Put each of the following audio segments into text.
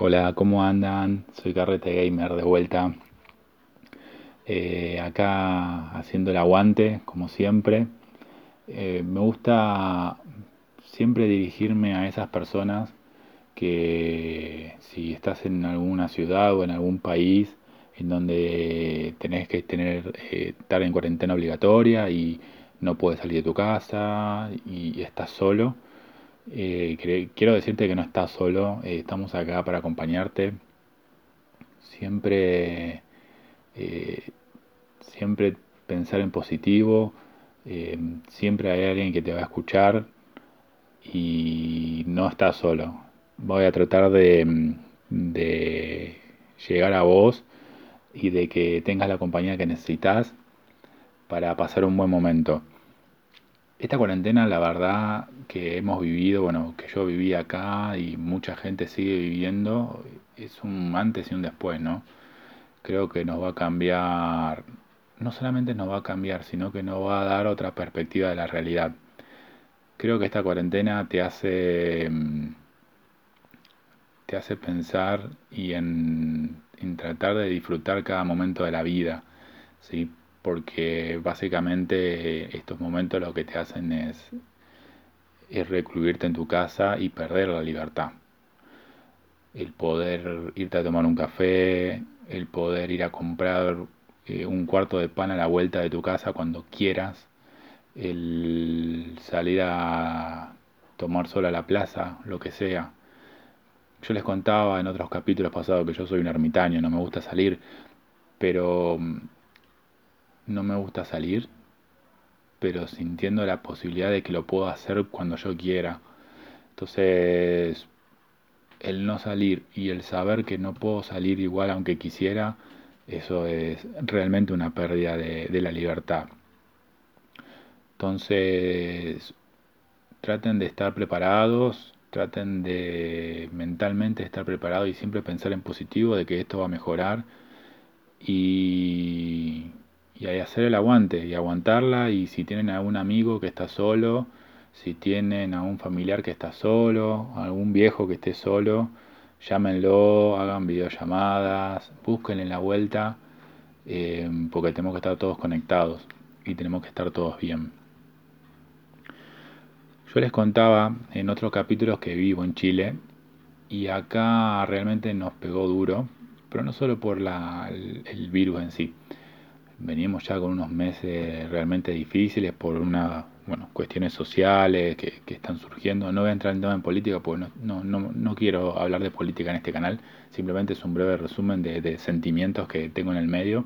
Hola, ¿cómo andan? Soy Carrete Gamer de vuelta. Eh, acá haciendo el aguante, como siempre. Eh, me gusta siempre dirigirme a esas personas que si estás en alguna ciudad o en algún país en donde tenés que tener, eh, estar en cuarentena obligatoria y no puedes salir de tu casa y estás solo, eh, quiero decirte que no estás solo, eh, estamos acá para acompañarte. Siempre, eh, siempre pensar en positivo, siempre hay alguien que te va a escuchar y no estás solo. Voy a tratar de, de llegar a vos y de que tengas la compañía que necesitas para pasar un buen momento. Esta cuarentena, la verdad que hemos vivido, bueno, que yo viví acá y mucha gente sigue viviendo, es un antes y un después, ¿no? Creo que nos va a cambiar, no solamente nos va a cambiar, sino que nos va a dar otra perspectiva de la realidad. Creo que esta cuarentena te hace, mm, te hace pensar y en, en tratar de disfrutar cada momento de la vida, ¿sí? Porque básicamente estos momentos lo que te hacen es, es recluirte en tu casa y perder la libertad. El poder irte a tomar un café, el poder ir a comprar eh, un cuarto de pan a la vuelta de tu casa cuando quieras, el salir a tomar sol a la plaza, lo que sea. Yo les contaba en otros capítulos pasados que yo soy un ermitaño, no me gusta salir, pero no me gusta salir, pero sintiendo la posibilidad de que lo puedo hacer cuando yo quiera. Entonces, el no salir y el saber que no puedo salir igual aunque quisiera, eso es realmente una pérdida de, la libertad. Entonces, traten de estar preparados, traten de mentalmente estar preparados y siempre pensar en positivo de que esto va a mejorar y y hay hacer el aguante y aguantarla y si tienen algún amigo que está solo, si tienen a un familiar que está solo, algún viejo que esté solo, llámenlo, hagan videollamadas, busquen en la vuelta, eh, porque tenemos que estar todos conectados y tenemos que estar todos bien. Yo les contaba en otros capítulos que vivo en Chile y acá realmente nos pegó duro, pero no solo por la, el virus en sí, venimos ya con unos meses realmente difíciles por una bueno, cuestiones sociales que, están surgiendo. No voy a entrar en tema en política porque no, no, no, quiero hablar de política en este canal, simplemente es un breve resumen de, sentimientos que tengo en el medio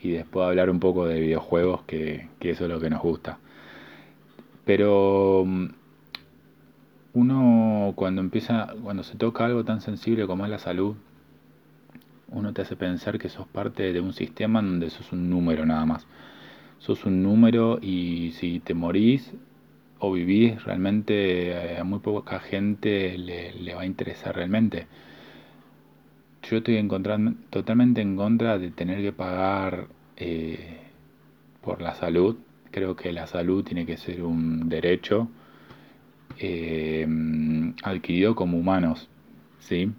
y después hablar un poco de videojuegos, que, que eso es lo que nos gusta. Pero mm, uno cuando empieza, cuando se toca algo tan sensible como es la salud, uno te hace pensar que sos parte de un sistema donde sos un número nada más. Sos un número y si te morís o vivís, realmente eh, a muy poca gente le, va a interesar realmente. Yo estoy en totalmente en contra de tener que pagar eh, por la salud. Creo que la salud tiene que ser un derecho eh, adquirido como humanos, ¿sí?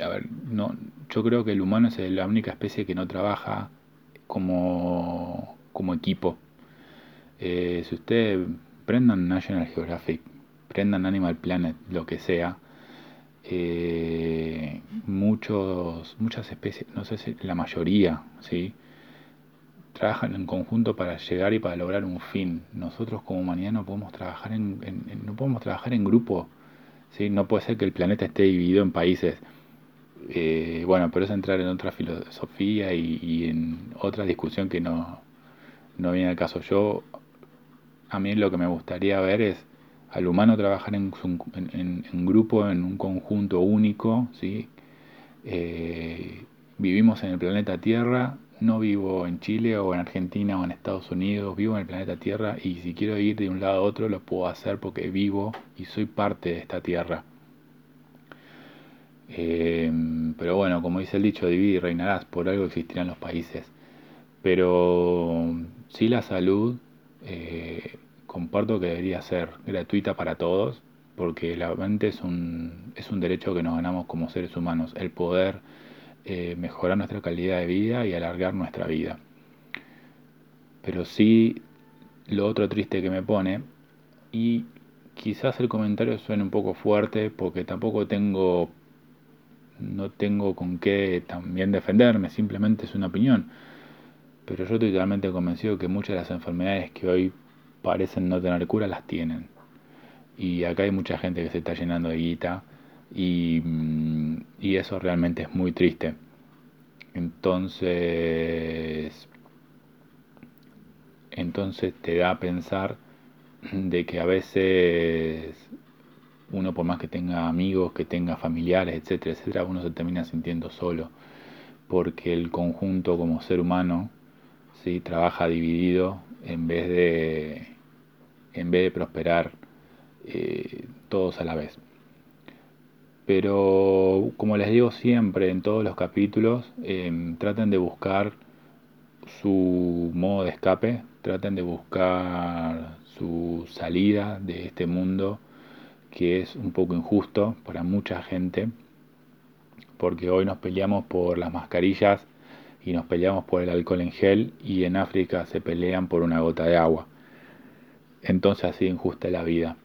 A ver, no, yo creo que el humano es la única especie que no trabaja como, como equipo. Eh, si ustedes prendan National Geographic, prendan Animal Planet, lo que sea, eh, muchos, muchas especies, no sé si la mayoría, ¿sí? trabajan en conjunto para llegar y para lograr un fin. Nosotros como humanidad no podemos trabajar en, no podemos trabajar en grupo. ¿Sí? No puede ser que el planeta esté dividido en países eh, bueno, pero es entrar en otra filosofía y, en otra discusión que no, no viene al caso. Yo, a mí lo que me gustaría ver es al humano trabajar en, en, grupo, en un conjunto único, ¿sí? Eh, vivimos en el planeta Tierra, no vivo en Chile o en Argentina o en Estados Unidos, vivo en el planeta Tierra y si quiero ir de un lado a otro lo puedo hacer porque vivo y soy parte de esta Tierra. Em, pero bueno, como dice el dicho, divide y reinarás, por algo existirán los países. Pero sí la salud, eh, comparto que debería ser gratuita para todos, porque la mente es un, es un derecho que nos ganamos como seres humanos, el poder eh, mejorar nuestra calidad de vida y alargar nuestra vida. Pero sí, lo otro triste que me pone, y quizás el comentario suene un poco fuerte porque tampoco tengo no tengo con qué también defenderme, simplemente es una opinión. Pero yo estoy totalmente convencido que muchas de las enfermedades que hoy parecen no tener cura las tienen. Y acá hay mucha gente que se está llenando de guita y, mm, y eso realmente es muy triste. Entonces, entonces te da a pensar de que a veces uno por más que tenga amigos, que tenga familiares, etcétera, etcétera, uno se termina sintiendo solo, porque el conjunto como ser humano ¿sí? trabaja dividido en vez de, en vez de prosperar eh, todos a la vez. Pero como les digo siempre en todos los capítulos, em, traten de buscar su modo de escape, traten de buscar su salida de este mundo que es un poco injusto para mucha gente, porque hoy nos peleamos por las mascarillas y nos peleamos por el alcohol en gel y en África se pelean por una gota de agua. Entonces así injusta la vida.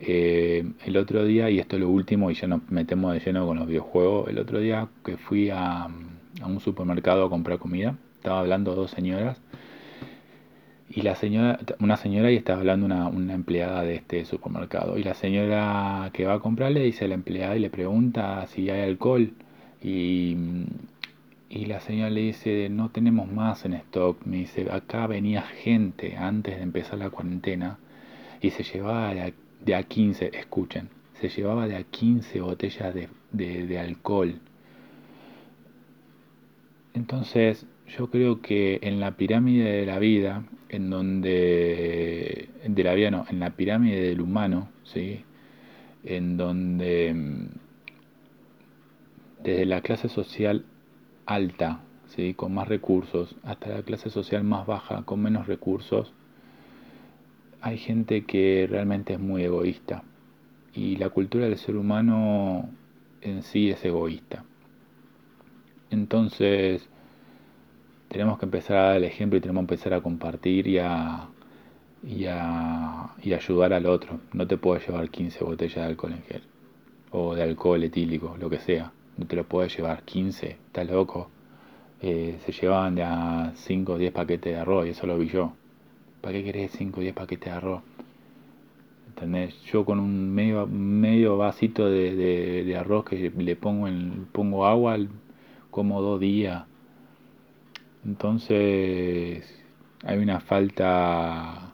Eh, el otro día, y esto es lo último, y ya nos metemos de lleno con los videojuegos, el otro día que fui a, un supermercado a comprar comida, estaba hablando dos señoras y la señora, una señora y estaba hablando una, una empleada de este supermercado. Y la señora que va a comprar le dice a la empleada y le pregunta si hay alcohol. Y, y la señora le dice, no tenemos más en stock. Me dice, acá venía gente antes de empezar la cuarentena y se llevaba de a, de a 15, escuchen, se llevaba de a 15 botellas de, de, alcohol. Entonces, yo creo que en la pirámide de la vida en donde, de la vida no, en la pirámide del humano, ¿sí? en donde mm, desde la clase social alta, ¿sí? con más recursos, hasta la clase social más baja, con menos recursos, hay gente que realmente es muy egoísta. Y la cultura del ser humano en sí es egoísta. Entonces, tenemos que empezar a dar el ejemplo y tenemos que empezar a compartir y a, y a, ayudar al otro. No te puedes llevar 15 botellas de alcohol en gel o de alcohol etílico, lo que sea. No te lo puedes llevar 15, estás loco. Eh, se llevaban de a 5 o 10 paquetes de arroz y eso lo vi yo. ¿Para qué querés 5 o 10 paquetes de arroz? ¿Entendés? Yo con un medio, medio vasito de, de, arroz que le pongo, en, pongo agua, como dos días entonces hay una falta,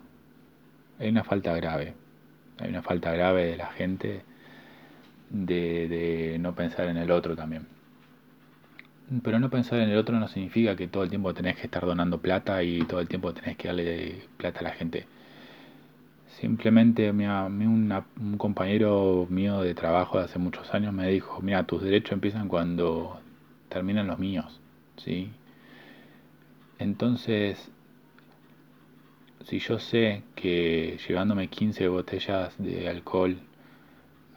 hay una falta grave, hay una falta grave de la gente de, de no pensar en el otro también. Pero no pensar en el otro no significa que todo el tiempo tenés que estar donando plata y todo el tiempo tenés que darle plata a la gente. Simplemente un compañero mío de trabajo de hace muchos años me dijo, mira, tus derechos empiezan cuando terminan los míos, ¿sí? Entonces, si yo sé que llevándome 15 botellas de alcohol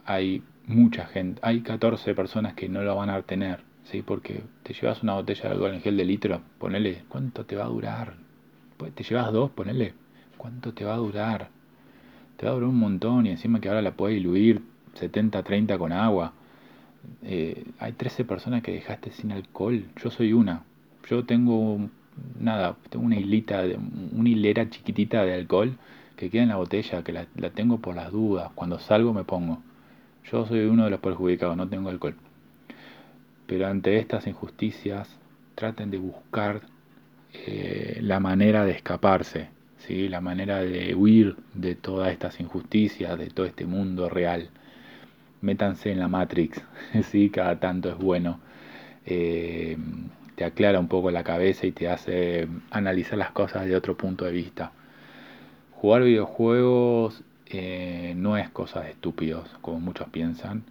hay mucha gente, hay 14 personas que no lo van a tener, ¿sí? Porque te llevas una botella de alcohol en gel de litro, ponele, ¿cuánto te va a durar? Pues te llevas dos, ponele, ¿cuánto te va a durar? Te va a durar un montón y encima que ahora la puedes diluir 70-30 con agua. Eh, hay 13 personas que dejaste sin alcohol, yo soy una. Yo tengo nada, tengo una hilita, una hilera chiquitita de alcohol que queda en la botella, que la, tengo por las dudas. Cuando salgo me pongo. Yo soy uno de los perjudicados, no tengo alcohol. Pero ante estas injusticias, traten de buscar eh, la manera de escaparse, ¿sí? la manera de huir de todas estas injusticias, de todo este mundo real. Métanse en la Matrix, ¿sí? cada tanto es bueno. Eh, te aclara un poco la cabeza y te hace analizar las cosas de otro punto de vista. Jugar videojuegos eh, no es cosa de estúpidos, como muchos piensan.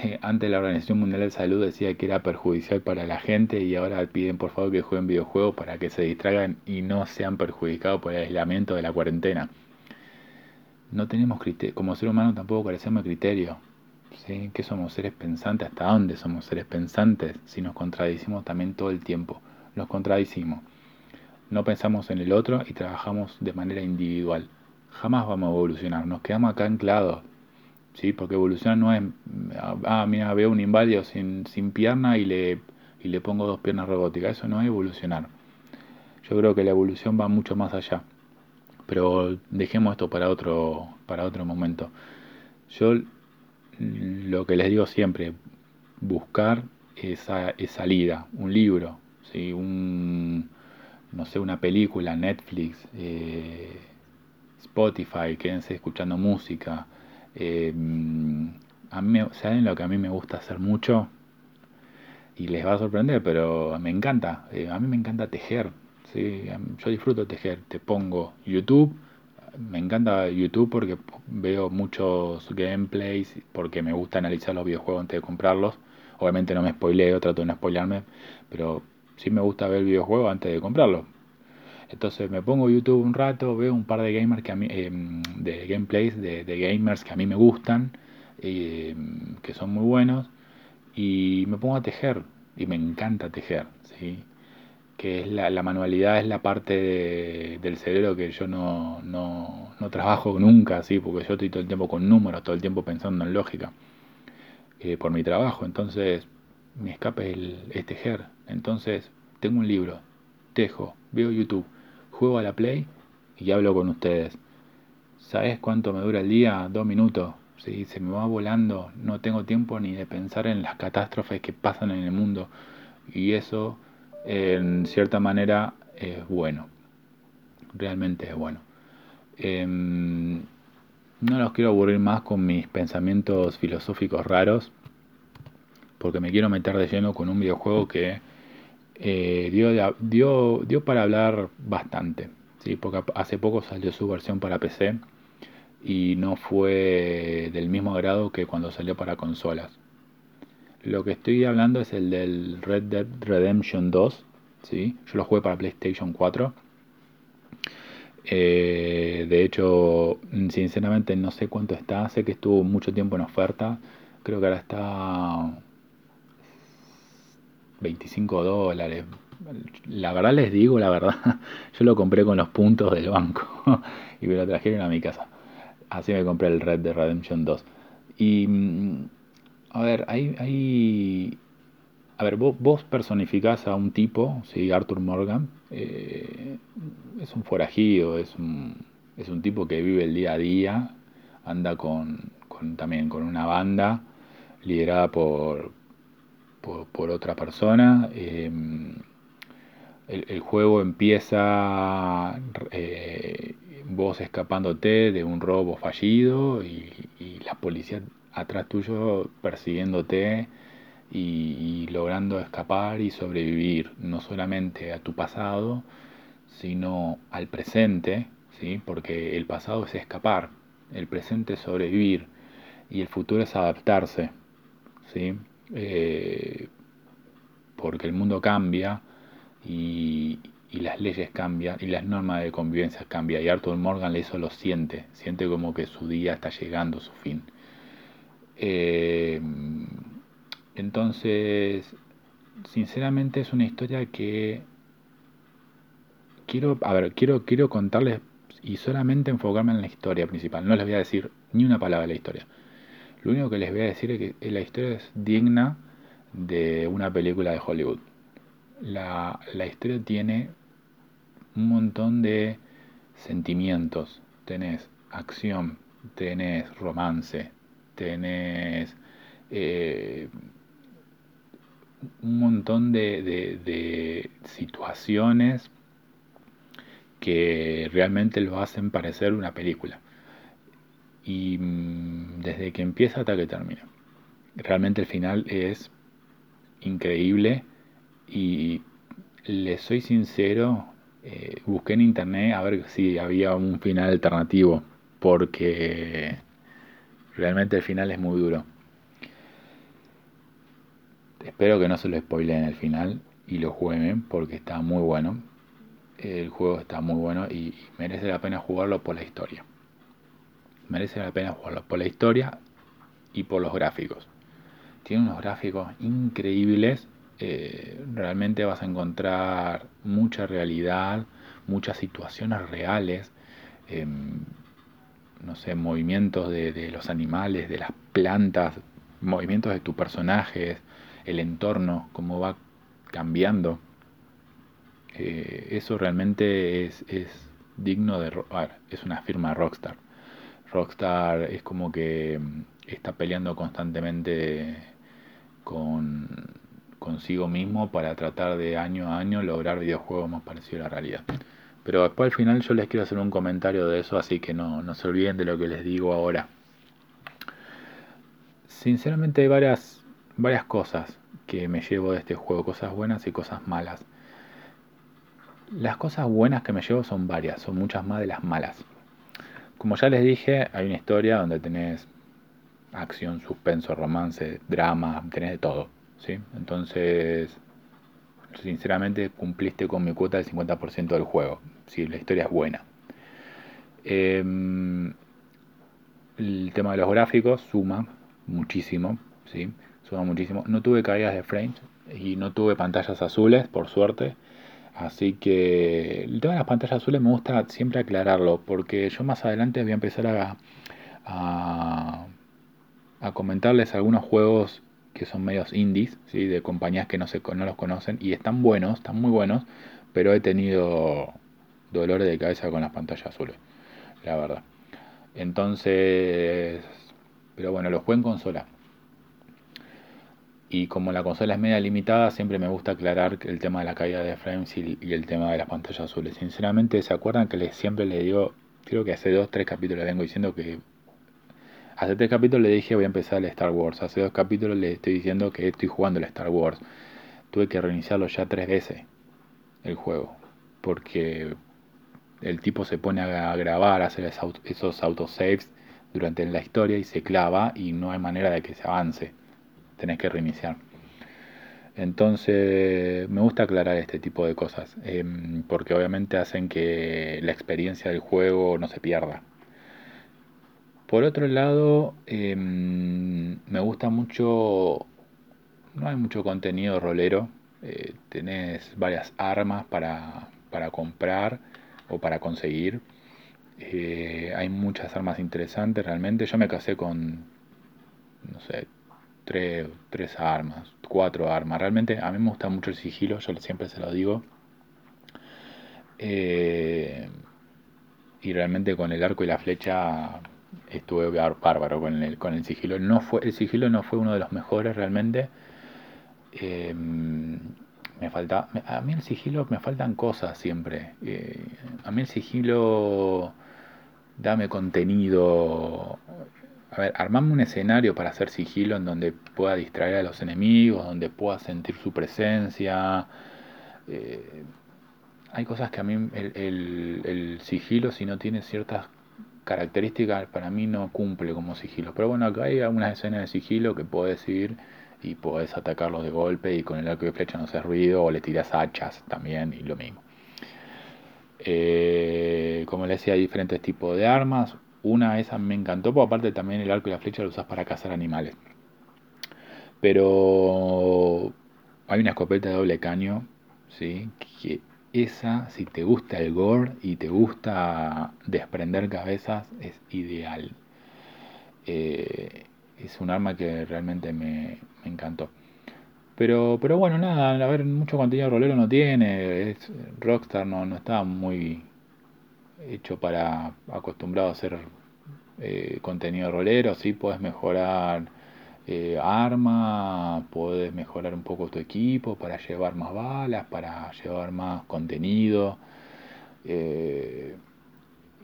Eh, antes la Organización Mundial de Salud decía que era perjudicial para la gente y ahora piden por favor que jueguen videojuegos para que se distraigan y no sean perjudicados por el aislamiento de la cuarentena. no tenemos criterio, como ser humano tampoco carecemos de criterio. ¿Sí? ¿Qué somos seres pensantes? ¿Hasta dónde somos seres pensantes si nos contradicimos también todo el tiempo? Nos contradicimos. No pensamos en el otro y trabajamos de manera individual. Jamás vamos a evolucionar, nos quedamos acá anclados. ¿Sí? Porque evolucionar no es, ah, mira, veo un inválido sin, sin pierna y le, y le pongo dos piernas robóticas. Eso no es evolucionar. Yo creo que la evolución va mucho más allá. Pero dejemos esto para otro, para otro momento. Yo lo que les digo siempre, buscar esa, esa salida, un libro, ¿sí? un, no sé, una película, Netflix, eh, Spotify, quédense escuchando música. Eh, a mí, ¿Saben lo que a mí me gusta hacer mucho? Y les va a sorprender, pero me encanta. Eh, a mí me encanta tejer. ¿sí? Yo disfruto tejer. Te pongo YouTube. Me encanta YouTube porque veo muchos gameplays, porque me gusta analizar los videojuegos antes de comprarlos. Obviamente no me spoileo, trato de no spoilearme, pero sí me gusta ver videojuegos antes de comprarlos. Entonces me pongo YouTube un rato, veo un par de gamers que a mí, em, de gameplays de, gamers que a mí me gustan, em, que son muy buenos, y me pongo a tejer, y me encanta tejer, ¿sí? que es la, manualidad es la parte del cerebro que yo no, no, no, trabajo nunca, ¿sí? porque yo estoy todo el tiempo con números, todo el tiempo pensando en lógica, eh, por mi trabajo, entonces mi escape es, es tejer, entonces tengo un libro, tejo, veo YouTube, juego a la Play y hablo con ustedes. ¿Sabes cuánto me dura el día? Dos minutos. ¿sí? Se me va volando, no tengo tiempo ni de pensar en las catástrofes que pasan en el mundo. Y eso, en cierta manera, es bueno. Realmente es bueno. Em, no los quiero aburrir más con mis pensamientos filosóficos raros, porque me quiero meter de lleno con un videojuego que eh, dio, dio, dio para hablar bastante, ¿sí? porque hace poco salió su versión para PC y no fue del mismo grado que cuando salió para consolas. Lo que estoy hablando es el del Red Dead Redemption 2, ¿sí? yo lo jugué para PlayStation 4. Eh, de hecho, sinceramente no sé cuánto está, sé que estuvo mucho tiempo en oferta, creo que ahora está 25 dólares. La verdad les digo, la verdad, yo lo compré con los puntos del banco y me lo trajeron a mi casa. Así me compré el Red de Redemption 2. Y, mm, a ver, hay, hay a ver, vos, vos, personificás a un tipo, ¿sí? Arthur Morgan, eh, es un forajido, es un, es un tipo que vive el día a día, anda con, con, también con una banda liderada por, por, otra persona. Em, el, juego empieza eh, vos escapándote de un robo fallido y, la policía atrás tuyo persiguiéndote y, logrando escapar y sobrevivir no solamente a tu pasado, sino al presente, ¿sí? porque el pasado es escapar, el presente es sobrevivir y el futuro es adaptarse. ¿sí? Eh, porque el mundo cambia y, las leyes cambian y las normas de convivencia cambian. Y Arthur Morgan eso lo siente, siente como que su día está llegando a su fin. Eh, entonces, sinceramente es una historia que quiero, a ver, quiero, quiero contarles y solamente enfocarme en la historia principal. No les voy a decir ni una palabra de la historia. Lo único que les voy a decir es que la historia es digna de una película de Hollywood. La, historia tiene un montón de sentimientos. Tenés acción, tenés romance, tenés eh, un montón de situaciones que realmente lo hacen parecer una película y mm, desde que empieza hasta que termina. Realmente el final es increíble y le soy sincero, eh, busqué en internet a ver si había un final alternativo porque realmente el final es muy duro. Espero que no se lo spoileen el final y lo jueguen porque está muy bueno. El juego está muy bueno y merece la pena jugarlo por la historia. Merece la pena por la historia y por los gráficos. Tiene unos gráficos increíbles, eh, realmente vas a encontrar mucha realidad, muchas situaciones reales, em, no sé, movimientos de, los animales, de las plantas, movimientos de tus personajes, el entorno, cómo va cambiando. Eh, eso realmente es, digno de... es una firma Rockstar. Rockstar es como que mm, está peleando constantemente con consigo mismo para tratar de año a año lograr videojuegos más parecidos a la realidad. Pero después al final yo les quiero hacer un comentario de eso, así que no, no se olviden de lo que les digo ahora. Sinceramente hay varias, varias cosas que me llevo de este juego, cosas buenas y cosas malas. Las cosas buenas que me llevo son varias, son muchas más de las malas. Como ya les dije, hay una historia donde tenés acción, suspenso, romance, drama, tenés de todo. ¿sí? Entonces, sinceramente cumpliste con mi cuota del 50% del juego si la historia es buena. Em, el tema de los gráficos suma muchísimo, ¿sí? Suma muchísimo. No tuve caídas de frames y no tuve pantallas azules, por suerte. Así que el tema de las pantallas azules me gusta siempre aclararlo, porque yo más adelante voy a empezar a, a, comentarles algunos juegos que son medios indies, ¿sí? de compañías que no, se, no los conocen y están buenos, están muy buenos, pero he tenido dolores de cabeza con las pantallas azules, la verdad. Entonces, pero bueno, los juego en consola. Y como la consola es media limitada, siempre me gusta aclarar el tema de la caída de frames y, el tema de las pantallas azules. Sinceramente, ¿se acuerdan que les, siempre le digo, creo que hace dos, tres capítulos vengo diciendo que... Hace tres capítulos le dije voy a empezar el Star Wars. Hace dos capítulos le estoy diciendo que estoy jugando el Star Wars. Tuve que reiniciarlo ya tres veces el juego. Porque el tipo se pone a grabar, a hacer esos autosaves durante la historia y se clava y no hay manera de que se avance. Tenés que reiniciar. Entonces me gusta aclarar este tipo de cosas, em, porque obviamente hacen que la experiencia del juego no se pierda. Por otro lado, em, me gusta mucho, no hay mucho contenido rolero, eh, tenés varias armas para, para comprar o para conseguir. Eh, hay muchas armas interesantes realmente. Yo me casé con, no sé, tres, armas, cuatro armas. Realmente a mí me gusta mucho el sigilo, yo siempre se lo digo. Eh, y realmente con el arco y la flecha estuve bárbaro con el, con el sigilo. No fue, el sigilo no fue uno de los mejores realmente. Eh, me falta, a mí el sigilo me faltan cosas siempre. Eh, a mí el sigilo dame contenido. A ver, armame un escenario para hacer sigilo en donde pueda distraer a los enemigos, donde pueda sentir su presencia. Eh, hay cosas que a mí el, sigilo, si no tiene ciertas características, para mí no cumple como sigilo. Pero bueno, acá hay algunas escenas de sigilo que puedes ir y podés atacarlos de golpe y con el arco de flecha no haces ruido o le tiras hachas también y lo mismo. Eh, como les decía, hay diferentes tipos de armas. Una esa me encantó, aparte también el arco y la flecha lo usas para cazar animales. Pero hay una escopeta de doble caño, ¿sí? que esa, si te gusta el gore y te gusta desprender cabezas, es ideal. Eh, es un arma que realmente me, encantó. Pero, pero bueno, nada, a ver, mucho contenido rolero no tiene. Es, Rockstar no, no está muy hecho para acostumbrado a hacer eh, contenido rolero. Sí, puedes mejorar eh, arma, puedes mejorar un poco tu equipo para llevar más balas, para llevar más contenido. Eh,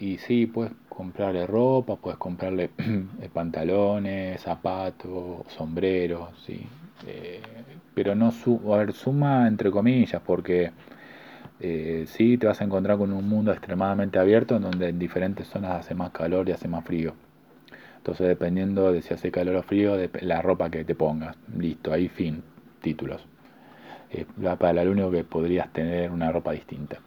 y sí, puedes comprarle ropa, puedes comprarle pantalones, zapatos, sombreros, sí. Eh, pero no su suma entre comillas, porque eh, sí te vas a encontrar con un mundo extremadamente abierto en donde en diferentes zonas hace más calor y hace más frío. Entonces dependiendo de si hace calor o frío, de la ropa que te pongas. Listo, ahí fin, títulos. Eh, para lo único que podrías tener una ropa distinta.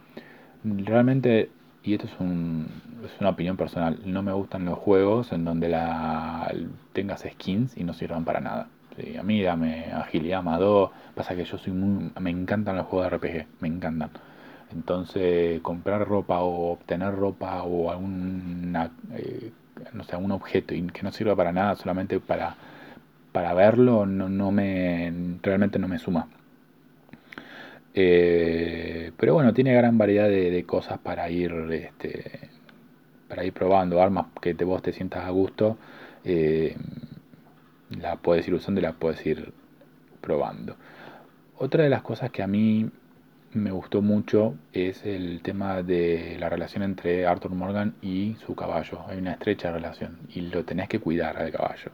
Realmente y esto es, es una opinión personal, no me gustan los juegos en donde la, tengas skins y no sirvan para nada. a mí dame agilidad más dos, pasa que yo soy muy, me encantan los juegos de RPG, me encantan. Entonces comprar ropa o obtener ropa o alguna, eh, no sé, un objeto que no sirva para nada, solamente para, para verlo, no, no me, realmente no me suma. Eh, pero bueno, tiene gran variedad de, cosas para ir, este, para ir probando. Armas que te, vos te sientas a gusto, eh, la puedes ir usando y la puedes ir probando. Otra de las cosas que a mí me gustó mucho es el tema de la relación entre Arthur Morgan y su caballo. Hay una estrecha relación y lo tenés que cuidar al caballo.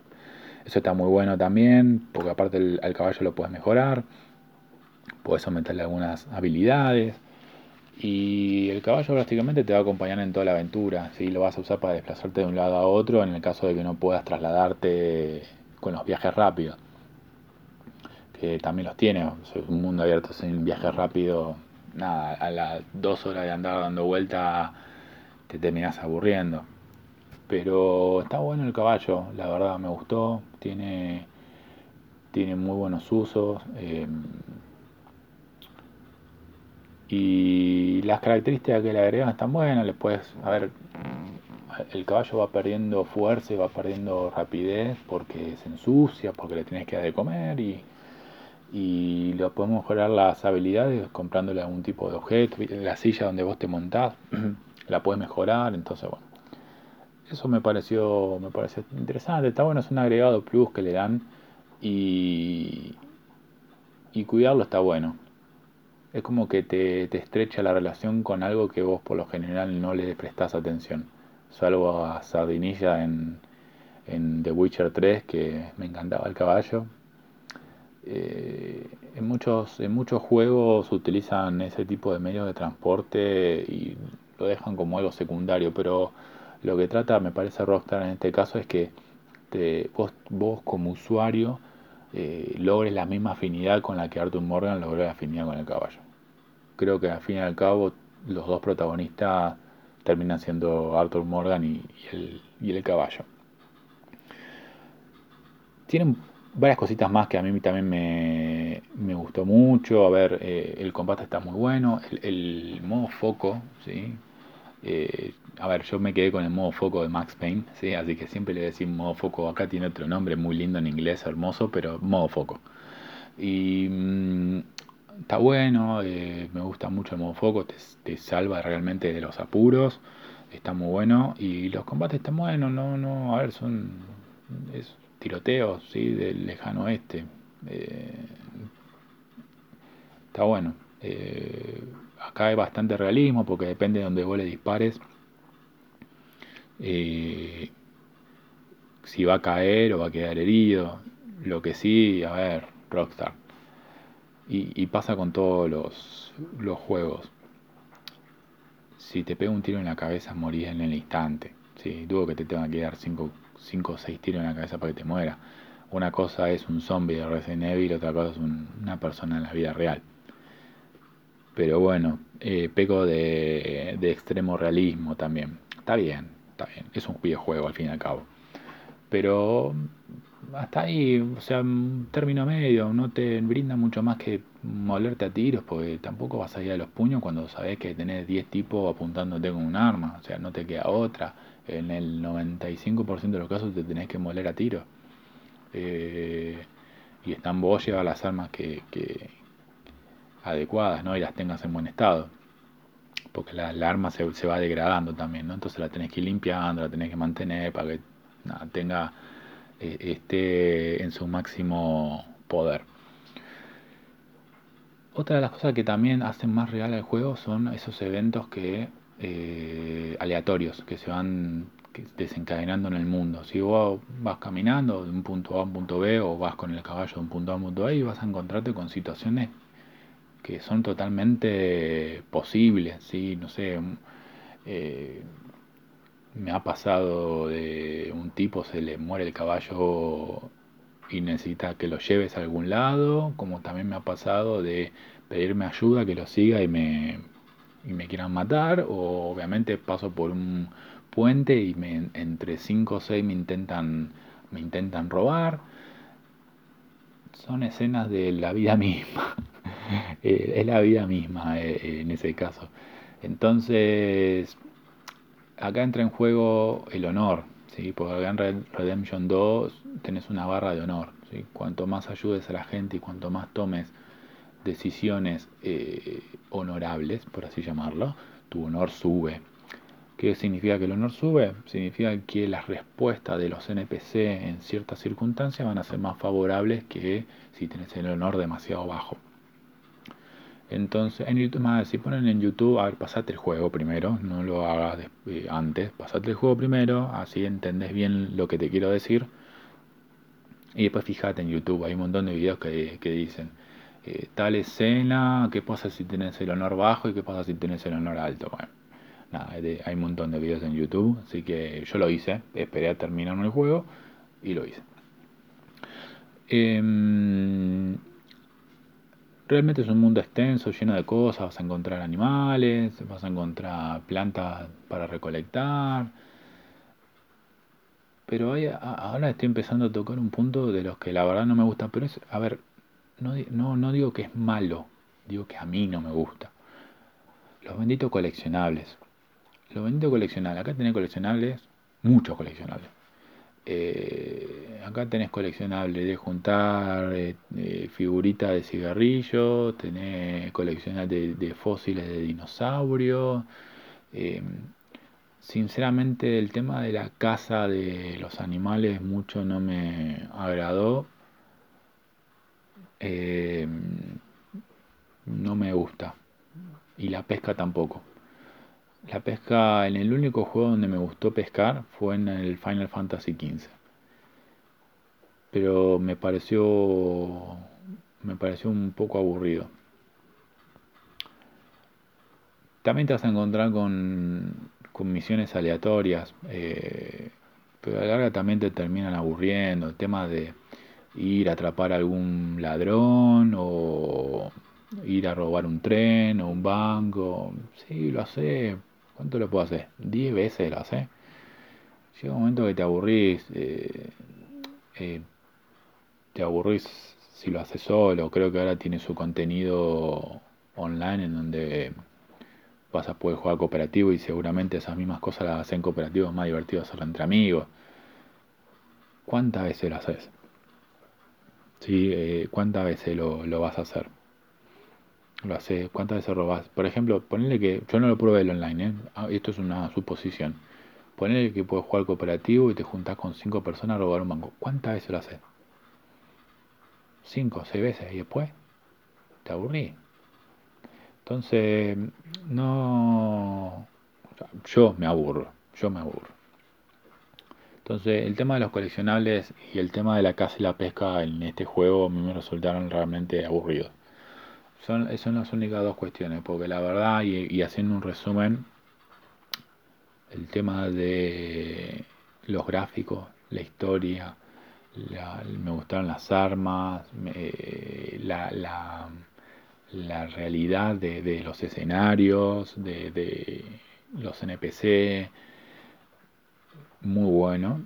Eso está muy bueno también, porque aparte el, al caballo lo puedes mejorar puedes aumentarle algunas habilidades. Y el caballo prácticamente te va a acompañar en toda la aventura. si Lo vas a usar para desplazarte de un lado a otro en el caso de que no puedas trasladarte con los viajes rápidos. Que también los tiene. Es un mundo abierto sin viaje rápido. Nada, a las dos horas de andar dando vuelta te terminas aburriendo. Pero está bueno el caballo, la verdad me gustó. Tiene, tiene muy buenos usos. Eh, y las características que le agregan están buenas, le puedes, a ver, el caballo va perdiendo fuerza y va perdiendo rapidez porque se ensucia, porque le tienes que dar de comer y, y lo podemos mejorar las habilidades comprándole algún tipo de objeto, la silla donde vos te montás, la puedes mejorar, entonces bueno. Eso me pareció, me pareció interesante, está bueno, es un agregado plus que le dan y, cuidarlo está bueno es como que te, estrecha la relación con algo que vos por lo general no le prestás atención. Salvo a Sardinilla en, en The Witcher 3, que me encantaba el caballo. Eh, en, muchos, en muchos juegos utilizan ese tipo de medios de transporte y lo dejan como algo secundario, pero lo que trata, me parece Rockstar en este caso, es que te, vos, vos como usuario eh, logres la misma afinidad con la que Arthur Morgan logró la afinidad con el caballo. Creo que al fin y al cabo los dos protagonistas terminan siendo Arthur Morgan y, el, y el, caballo. Tienen varias cositas más que a mí también me, me gustó mucho. A ver, eh, el combate está muy bueno. El, modo foco, ¿sí? Eh, a ver, yo me quedé con el modo foco de Max Payne, ¿sí? así que siempre le decimos modo foco. Acá tiene otro nombre muy lindo en inglés, hermoso, pero modo foco. Y mm, está bueno, eh, me gusta mucho el modo foco, te, salva realmente de los apuros, está muy bueno. Y los combates están buenos, no, no, a ver, son es tiroteos, ¿sí? Del lejano oeste. Eh, está bueno. Eh, acá hay bastante realismo porque depende de donde vos le dispares eh, si va a caer o va a quedar herido. Lo que sí, a ver, Rockstar. Y, pasa con todos los, juegos. Si te pega un tiro en la cabeza, morís en el instante. ¿sí? Dudo que te tengan que dar 5 o 6 tiros en la cabeza para que te muera. Una cosa es un zombie de Resident Evil, otra cosa es una persona en la vida real. Pero bueno, eh, peco de, extremo realismo también. Está bien, está bien, es un videojuego al fin y al cabo. Pero hasta ahí, o sea, un término medio, no te brinda mucho más que molerte a tiros, porque tampoco vas a ir a los puños cuando sabes que tenés 10 tipos apuntándote con un arma, o sea, no te queda otra. En el 95% de los casos te tenés que moler a tiros. Eh, y están vos llevas las armas que, que, adecuadas, ¿no? Y las tengas en buen estado porque la, arma se, se, va degradando también, ¿no? Entonces la tenés que ir limpiando, la tenés que mantener para que tenga eh, esté en su máximo poder. Otra de las cosas que también hacen más real el juego son esos eventos que eh, aleatorios que se van desencadenando en el mundo. Si vos vas caminando de un punto A a un punto B o vas con el caballo de un punto A a un punto B, vas a encontrarte con situaciones que son totalmente posibles, ¿sí? No sé, eh, me ha pasado de un tipo se le muere el caballo y necesita que lo lleves a algún lado, como también me ha pasado de pedirme ayuda, que lo siga y me, y me quieran matar, o obviamente paso por un puente y me, entre 5 o 6 me intentan, me intentan robar. Son escenas de la vida misma. Eh, es la vida misma eh, en ese caso. Entonces, acá entra en juego el honor, ¿sí? porque acá en Red Redemption 2 tenés una barra de honor. ¿sí? Cuanto más ayudes a la gente y cuanto más tomes decisiones eh, honorables, por así llamarlo, tu honor sube. ¿Qué significa que el honor sube? Significa que las respuestas de los NPC en ciertas circunstancias van a ser más favorables que si tienes el honor demasiado bajo. Entonces, en YouTube, si ponen en YouTube, a ver, pasate el juego primero, no lo hagas eh, antes, pasate el juego primero, así entendés bien lo que te quiero decir. Y después fíjate en YouTube, hay un montón de videos que, que dicen, eh, tal escena, qué pasa si tienes el honor bajo y qué pasa si tienes el honor alto. Bueno, nada, hay un montón de videos en YouTube, así que yo lo hice, esperé a terminar el juego y lo hice. Em, realmente es un mundo extenso, lleno de cosas, vas a encontrar animales, vas a encontrar plantas para recolectar. Pero ahora estoy empezando a tocar un punto de los que la verdad no me gusta, pero es, a ver, no, no, digo que es malo, digo que a mí no me gusta. Los benditos coleccionables. Los benditos coleccionables. Acá tenés coleccionables, muchos coleccionables. Eh, acá tenés coleccionables de juntar eh, eh, figuritas de cigarrillo, tenés coleccionables de, fósiles de dinosaurios. sinceramente el tema de la caza de los animales mucho no me agradó eh, no me gusta. Y la pesca tampoco. La pesca, en el único juego donde me gustó pescar fue en el Final Fantasy XV. Pero me pareció, me pareció un poco aburrido. También te vas a encontrar con, con misiones aleatorias, eh, pero a la larga también te terminan aburriendo. El tema de ir a atrapar a algún ladrón o ir a robar un tren o un banco. Sí, lo hace. ¿Cuánto lo puedo hacer? Diez veces lo hace. Llega un momento que te aburrís. Eh, eh, te aburrís si lo haces solo. Creo que ahora tiene su contenido online en donde vas a poder jugar cooperativo y seguramente esas mismas cosas las hacen cooperativos más divertidos hacerlo entre amigos. ¿Cuántas veces lo haces? ¿Sí? Eh, ¿Cuántas veces lo, vas a hacer? Lo hace, ¿Cuántas veces robas? Por ejemplo, ponle que, yo no lo pruebe el online, ¿eh? ah, esto es una suposición. Ponle que puedes jugar cooperativo y te juntas con cinco personas a robar un banco. ¿Cuántas veces lo haces? Cinco, seis veces y después te aburrí. Entonces, no... Yo me aburro, yo me aburro. Entonces, el tema de los coleccionables y el tema de la caza y la pesca en este juego a mí me resultaron realmente aburridos. Son, son las únicas dos cuestiones, porque la verdad, y, haciendo un resumen, el tema de los gráficos, la historia, me gustaron las armas, la, la, realidad de, los escenarios, de, de los NPC, muy bueno.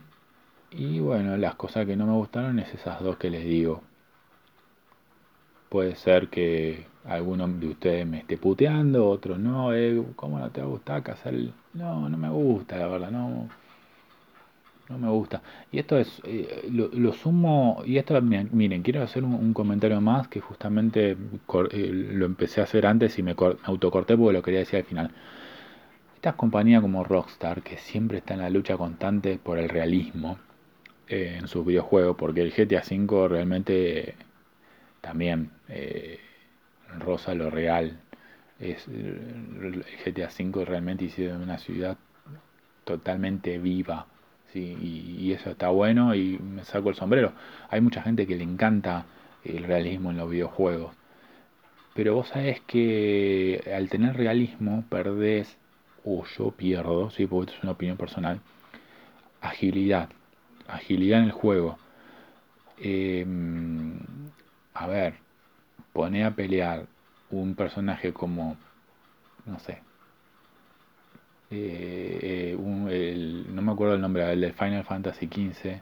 Y bueno, las cosas que no me gustaron es esas dos que les digo. Puede ser que alguno de ustedes me esté puteando, otro no, eh, ¿cómo no te va a gustar cazar el... No, no me gusta, la verdad, no. No me gusta. Y esto es, eh, lo, sumo, y esto, miren, quiero hacer un, comentario más que justamente eh, lo empecé a hacer antes y me, me autocorté porque lo quería decir al final. Estas compañías como Rockstar, que siempre está en la lucha constante por el realismo eh, en sus videojuegos, porque el GTA V realmente también eh, rosa lo real. Es, el GTA V realmente hicieron una ciudad totalmente viva. ¿sí? Y, y, eso está bueno y me saco el sombrero. Hay mucha gente que le encanta el realismo en los videojuegos. Pero vos sabés que al tener realismo perdés o yo pierdo, ¿sí? porque esto es una opinión personal, agilidad, agilidad en el juego. Em, a ver, pone a pelear un personaje como, no sé, eh, no me acuerdo el nombre, el de Final Fantasy XV,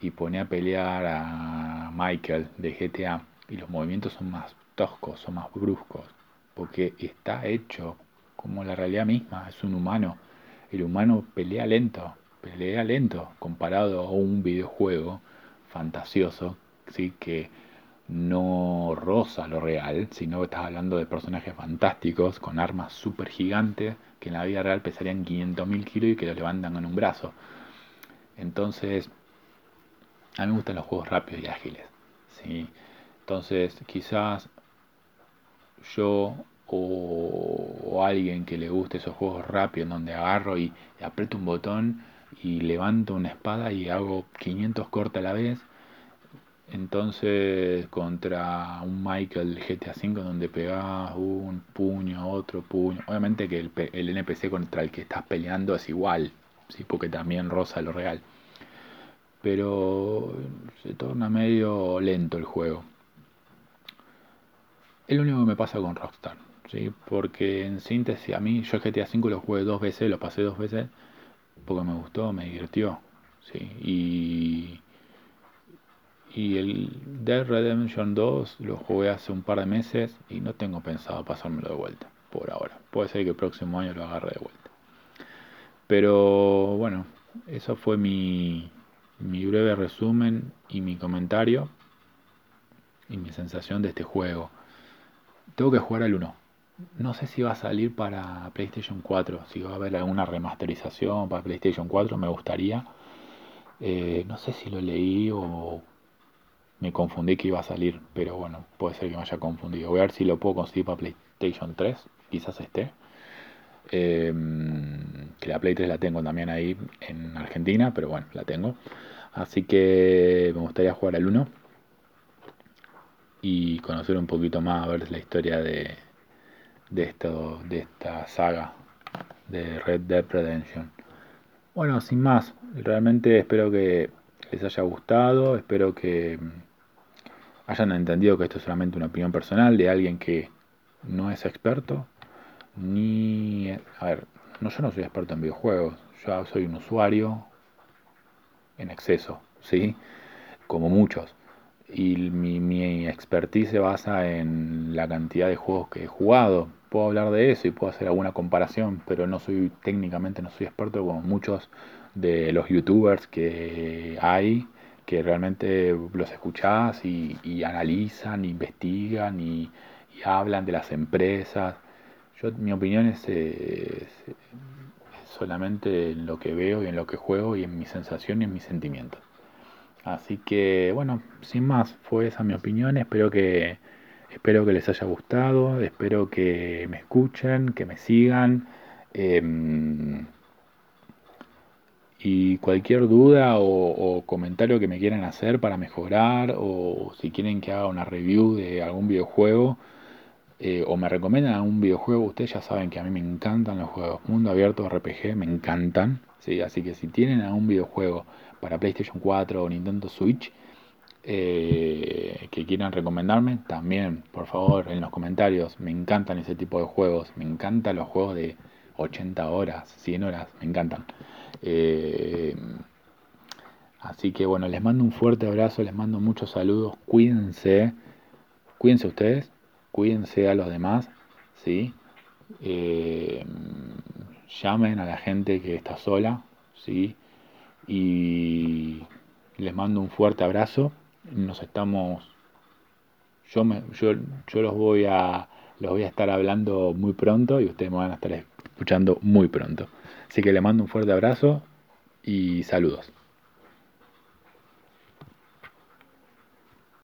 y pone a pelear a Michael de GTA, y los movimientos son más toscos, son más bruscos, porque está hecho como la realidad misma, es un humano. El humano pelea lento, pelea lento comparado a un videojuego fantasioso, ¿sí? que no roza lo real, sino que estás hablando de personajes fantásticos con armas súper gigantes que en la vida real pesarían 500.000 kilos y que los levantan con un brazo. Entonces, a mí me gustan los juegos rápidos y ágiles. ¿sí? Entonces, quizás yo o, alguien que le guste esos juegos rápidos donde agarro y, aprieto un botón y levanto una espada y hago 500 cortes a la vez. Entonces, contra un Michael GTA V donde pegas un puño, otro puño. Obviamente que el, el, NPC contra el que estás peleando es igual, ¿sí? porque también roza lo real. Pero se torna medio lento el juego. Es lo único que me pasa con Rockstar. ¿Sí? Porque en síntesis, a mí, yo GTA V lo jugué dos veces, lo pasé dos veces, porque me gustó, me divirtió. ¿sí? Y, y el Dead Redemption 2 lo jugué hace un par de meses y no tengo pensado pasármelo de vuelta, por ahora. Puede ser que el próximo año lo agarre de vuelta. Pero bueno, eso fue mi, mi breve resumen y mi comentario y mi sensación de este juego. Tengo que jugar al 1. No sé si va a salir para PlayStation 4, si va a haber alguna remasterización para PlayStation 4, me gustaría. Eh, no sé si lo leí o me confundí que iba a salir, pero bueno, puede ser que me haya confundido. Voy a ver si lo puedo conseguir para PlayStation 3, quizás esté. Em, que la Play 3 la tengo también ahí en Argentina, pero bueno, la tengo. Así que me gustaría jugar al 1 y conocer un poquito más, a ver la historia de, de, esto, de esta saga de Red Dead Redemption. Bueno, sin más, realmente espero que les haya gustado, espero que hayan entendido que esto es solamente una opinión personal de alguien que no es experto, ni... A ver, no, yo no soy experto en videojuegos, yo soy un usuario en exceso, ¿sí? Como muchos y mi, mi expertise se basa en la cantidad de juegos que he jugado. Puedo hablar de eso y puedo hacer alguna comparación, pero no soy técnicamente no soy experto como muchos de los youtubers que hay, que realmente los escuchás y, analizan, investigan y, hablan de las empresas. Yo, mi opinión es, es, solamente en lo que veo y en lo que juego y en mi sensación y en mis sentimientos. Así que bueno, sin más, fue esa mi opinión. Espero que, espero que les haya gustado, espero que me escuchen, que me sigan. Em, y cualquier duda o, comentario que me quieran hacer para mejorar o si quieren que haga una review de algún videojuego eh, o me recomiendan algún videojuego, ustedes ya saben que a mí me encantan los juegos. Mundo abierto, RPG, me encantan. ¿sí? Así que si tienen algún videojuego para PlayStation 4 o Nintendo Switch eh, que quieran recomendarme, también por favor en los comentarios. Me encantan ese tipo de juegos, me encantan los juegos de 80 horas, 100 horas, me encantan. Eh, así que bueno, les mando un fuerte abrazo, les mando muchos saludos, cuídense, cuídense ustedes, cuídense a los demás, ¿sí? Eh, llamen a la gente que está sola, ¿sí? y les mando un fuerte abrazo. Nos estamos, yo, me, yo, yo los voy a los voy a estar hablando muy pronto y ustedes me van a estar escuchando muy pronto. Así que les mando un fuerte abrazo y saludos.